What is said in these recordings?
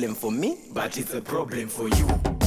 problem for me, but it's a problem for you.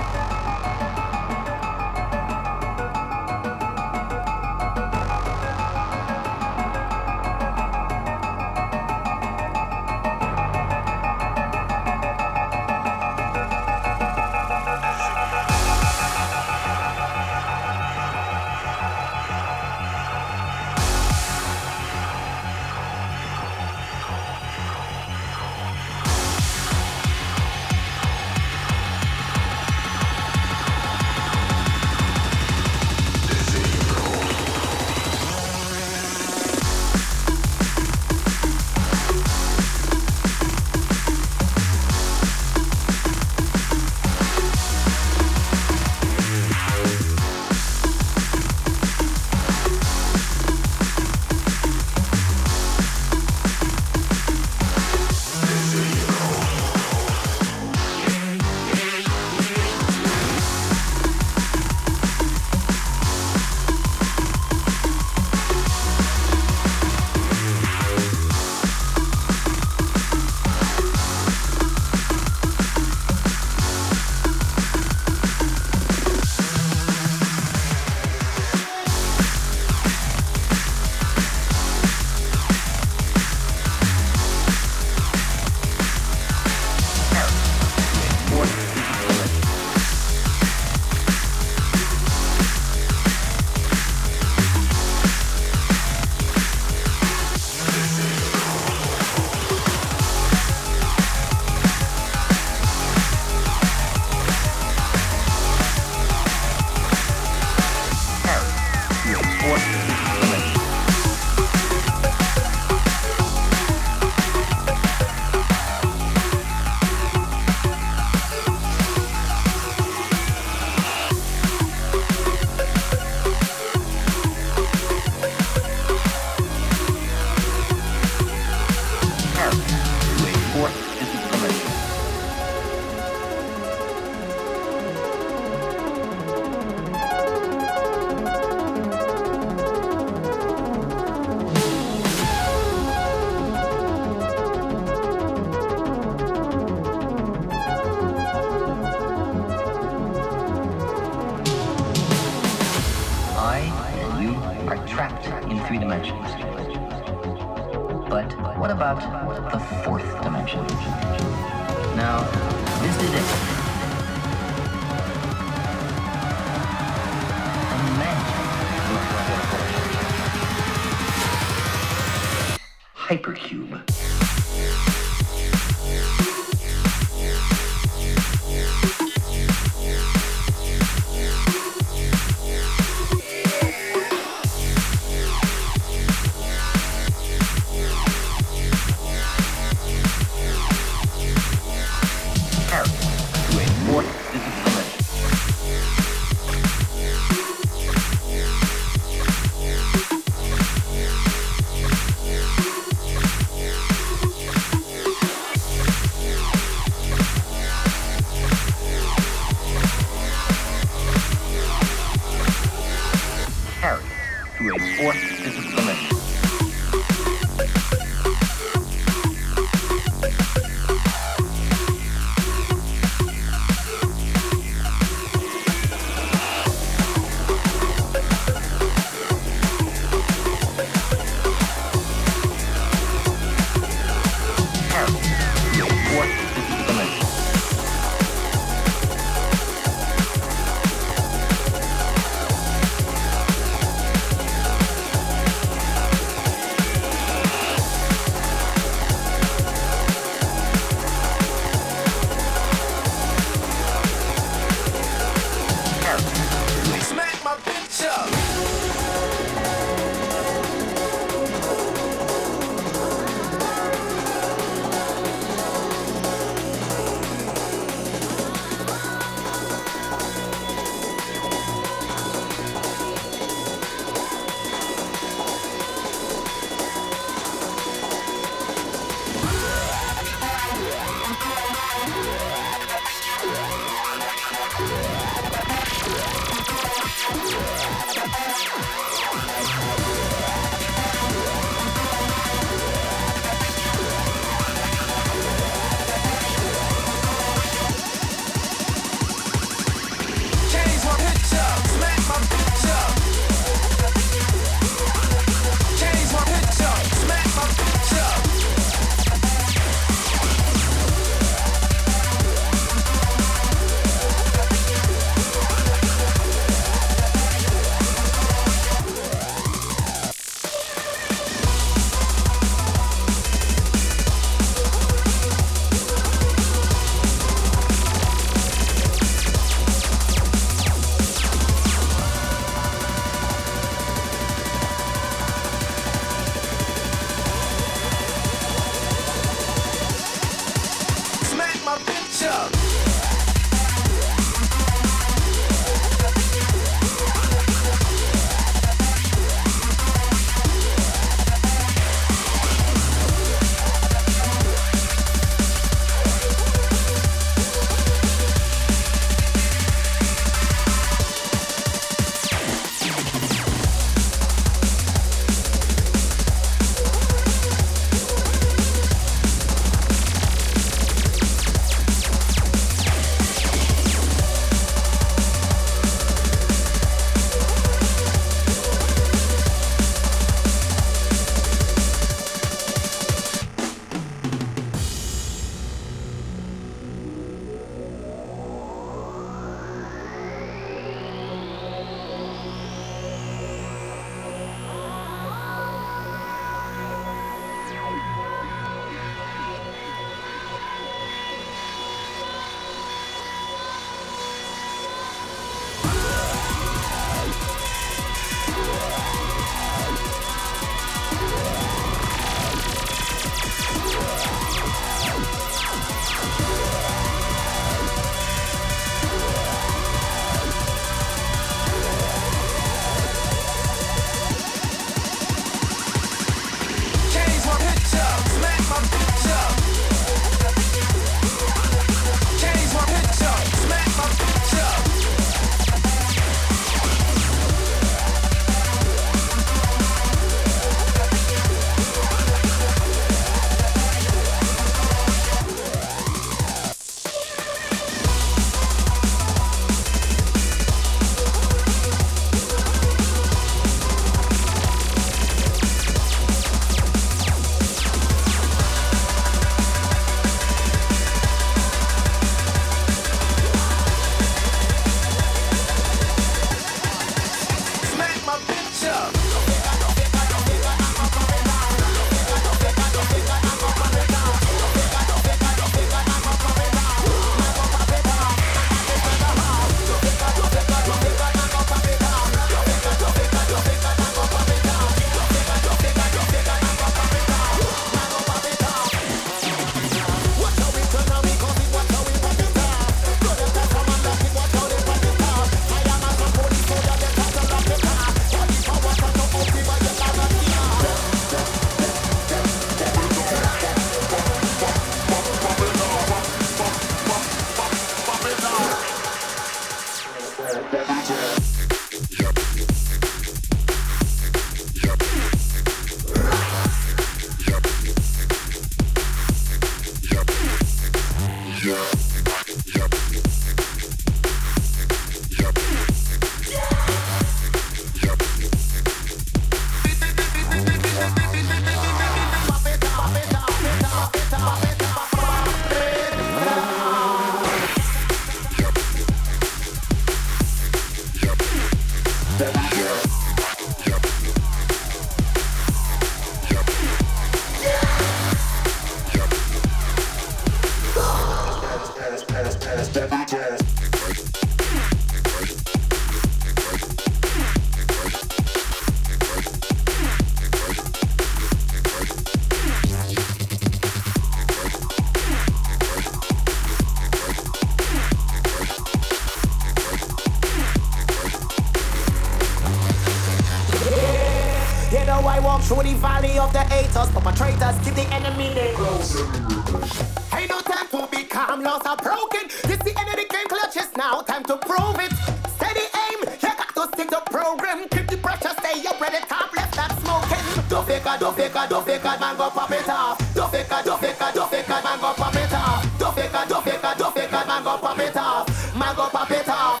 faker, don't faker, man go pop it off. Don't faker, don't faker, don't faker, man go pop it off. Don't faker, don't faker, don't faker, man go pop it off. Man go pop it off.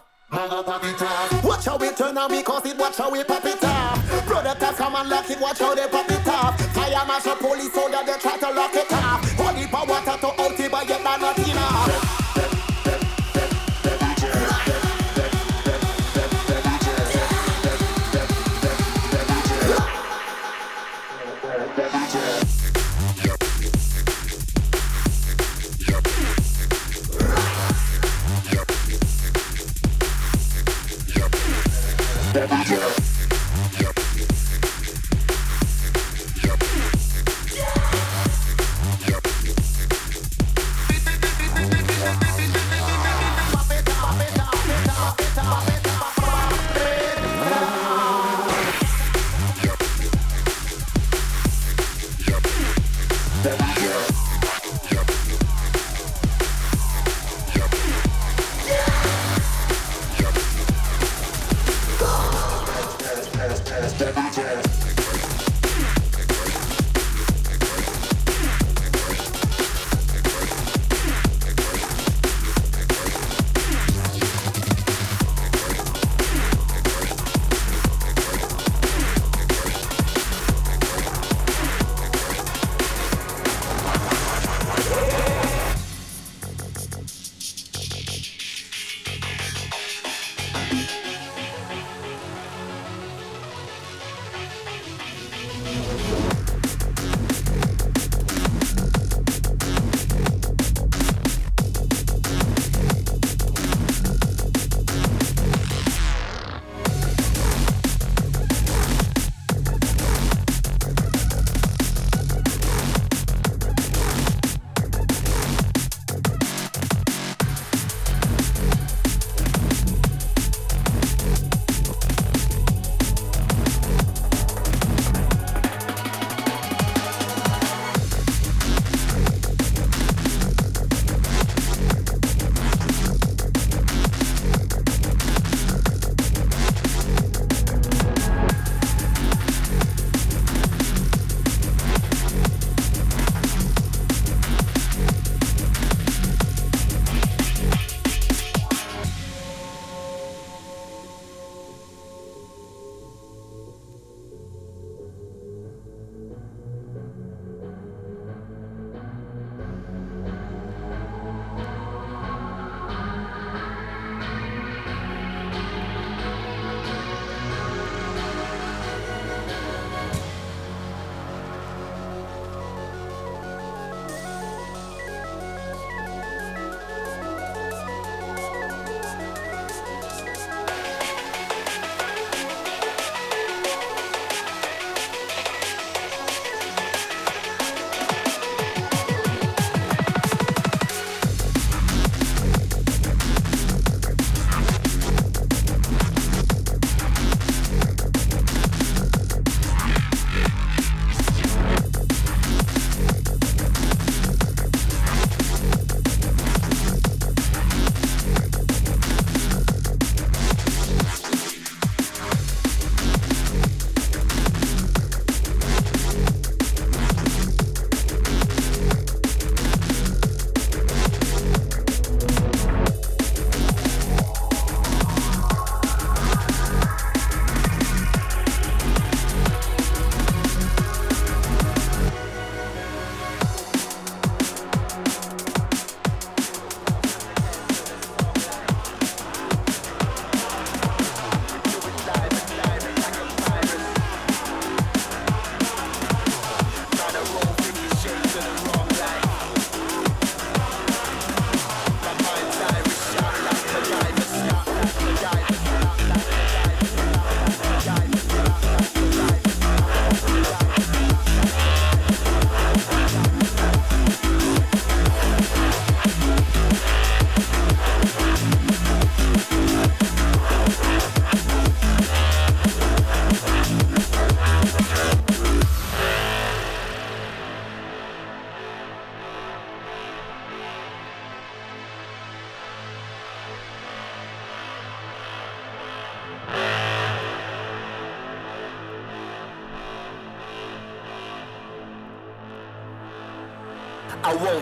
Watch how we turn on me cause it watch how we pop it off Brother come and lock it watch how they pop it off Fire mash up, police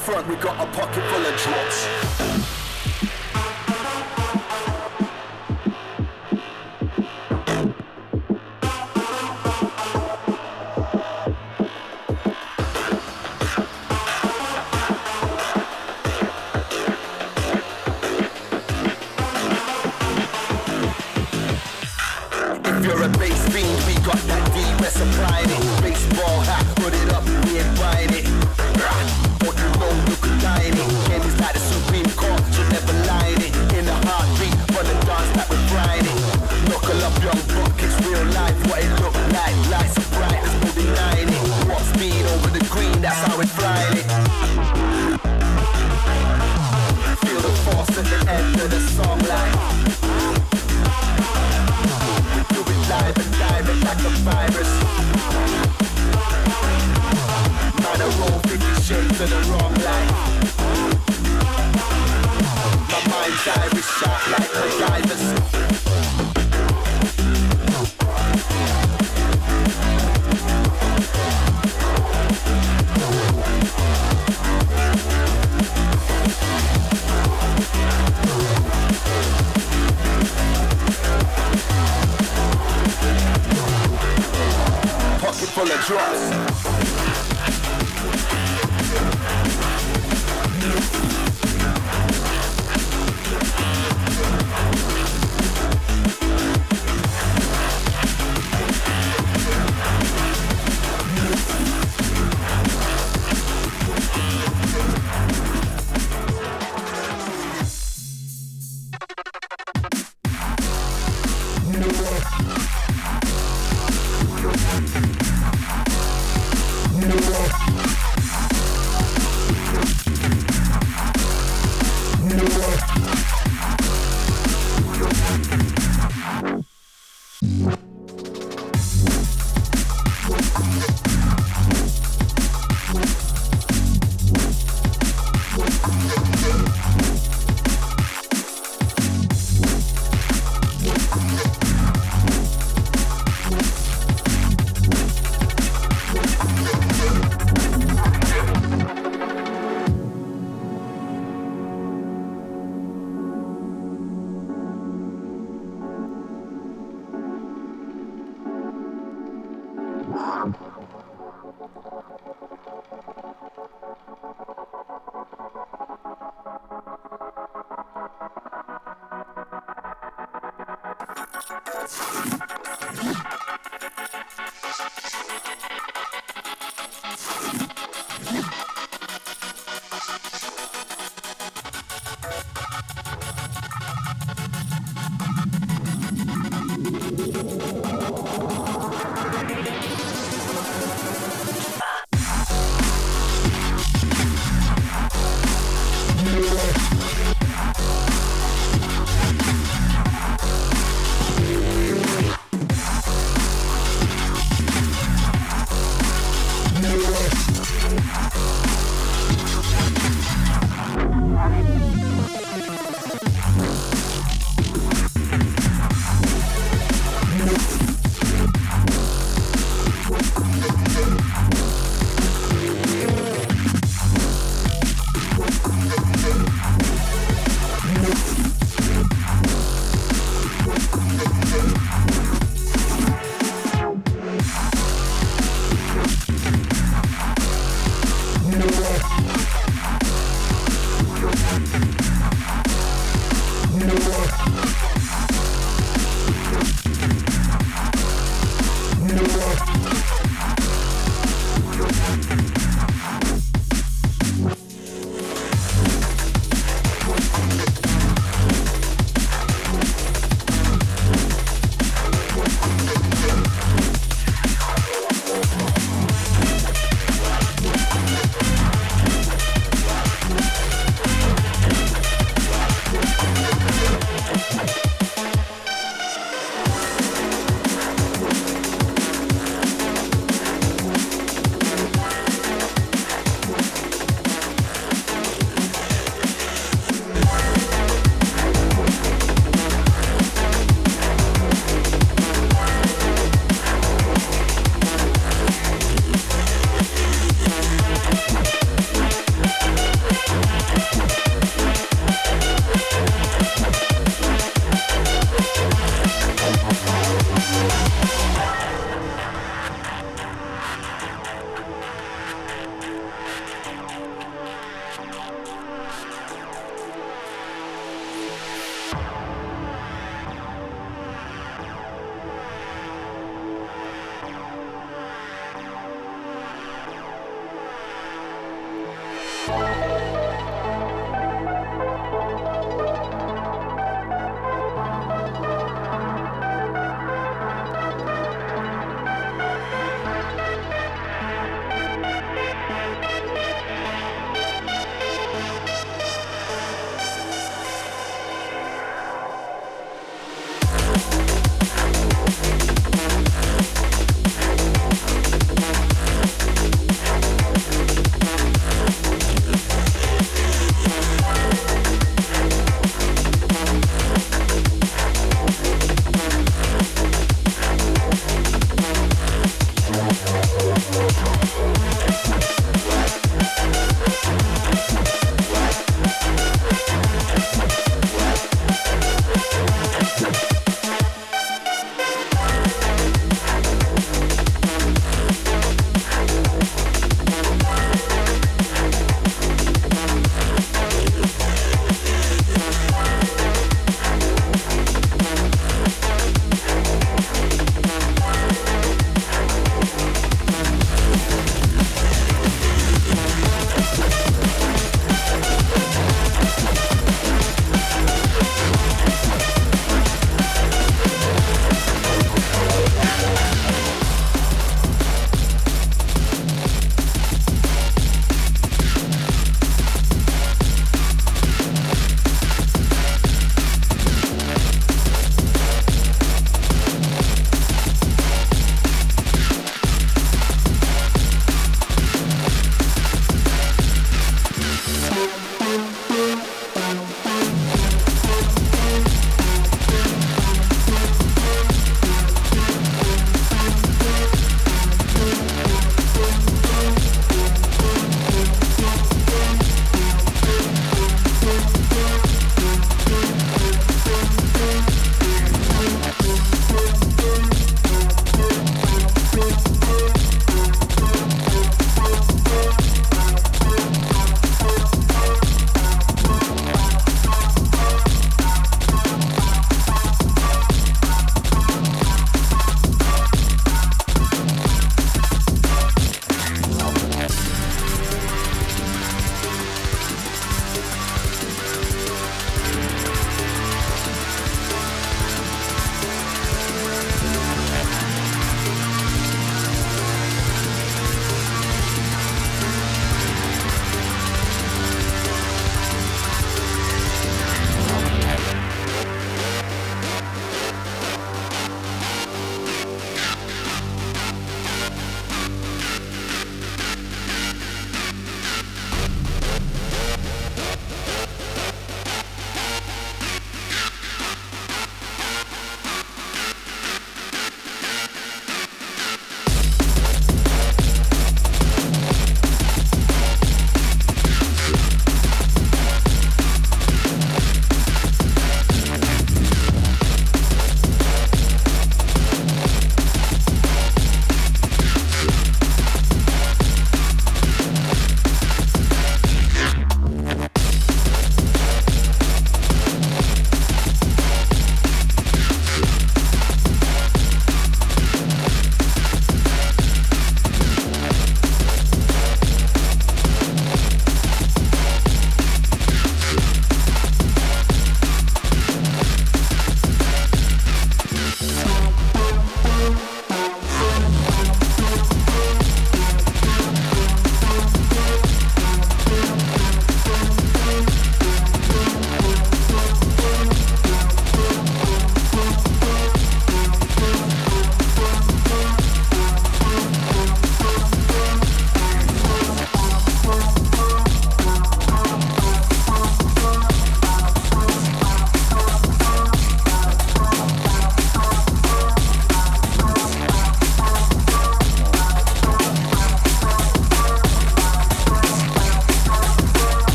front, we got a pocket full of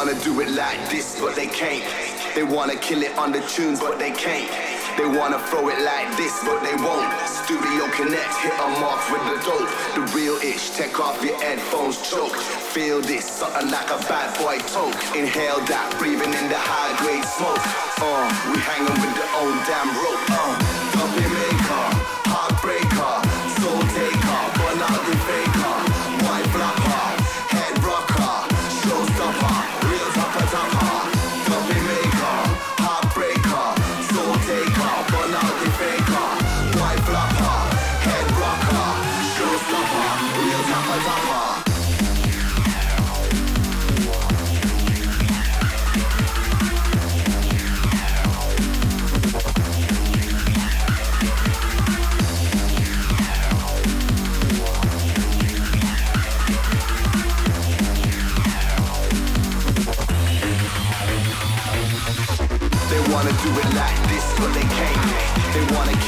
wanna do it like this, but they can't. They wanna kill it on the tunes, but they can't. They wanna throw it like this, but they won't. Studio Connect, hit them off with the dope. The real itch, take off your headphones, choke. Feel this, something like a bad boy toke. Inhale that, breathing in the high grade smoke. Uh, we hanging with the old damn rope. Uh,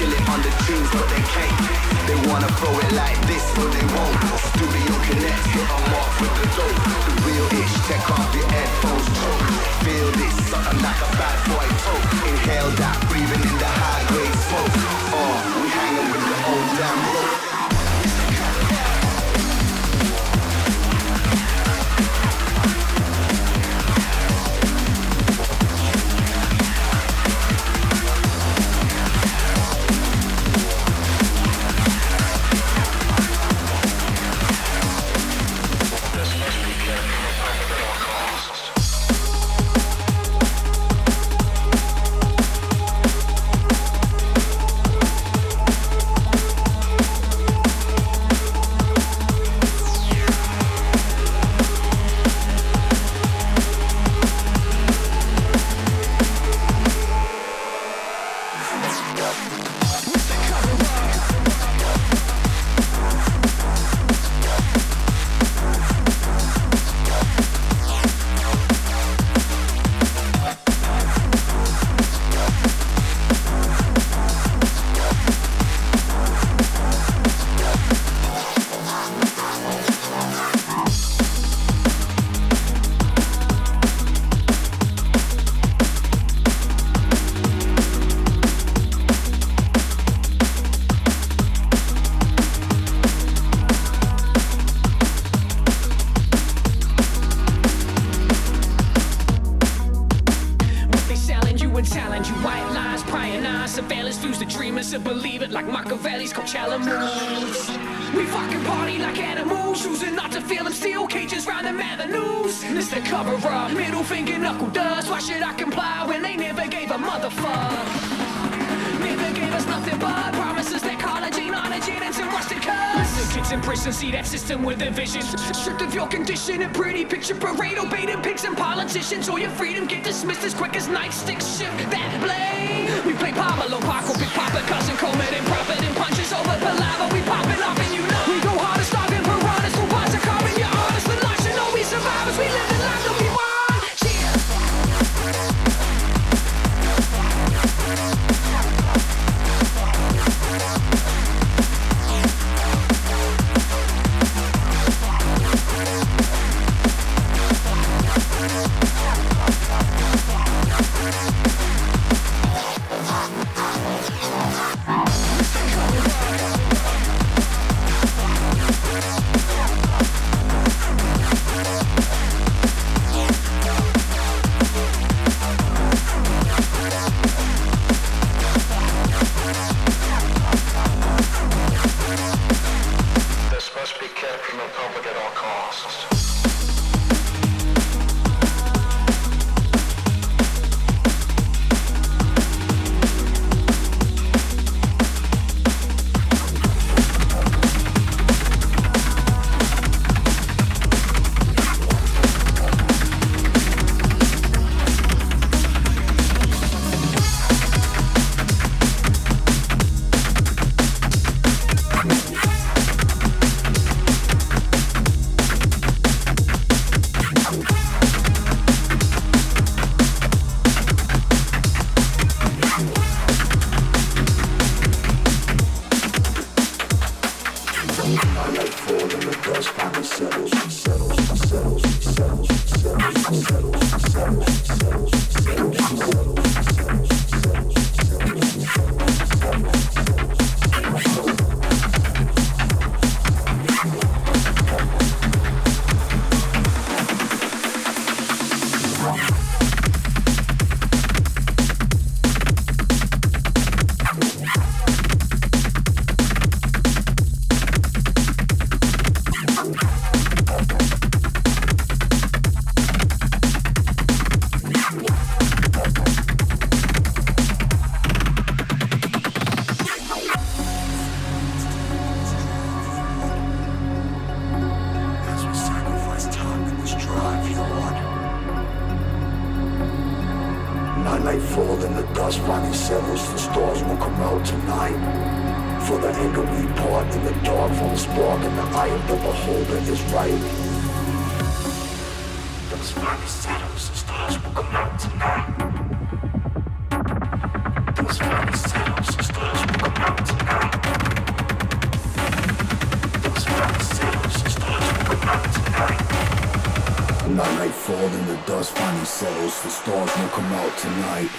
kill it on the tunes, but they can't. They wanna throw it like this, but they won't. Studio Connect, hit 'em off with the dope. The real ish, take off your headphones, choke. Feel this, something like a bad boy toke. Inhale that, breathing and talent you white lies, prying eyes, surveillance fuse the dreamers to believe it like Machiavelli's Coachella moves. We fucking party like animals, choosing not to feel them steel cages round them avenues. This the cover up, middle finger knuckle dust. Why should I comply when they never gave a motherfuck? Never gave us nothing but promises that college ain't on a gin and some rusted cuss. In prison see that system with a vision. Stripped of your condition, a pretty picture parade, obeyed pigs and politicians. All your freedom get dismissed as quick as nightsticks shift that blame. We play Pablo, Paco, Big Papa, cousin Coleman, and profit the stars will come out tonight. For the anger we part in the dark from the spark in the eye of the beholder is right. Those fiery shadows, the stars will come out tonight. Those fiery shadows, the stars will come out tonight. Those fiery stars will come out tonight. Night fall in the dust finally settles, the stars will come out tonight.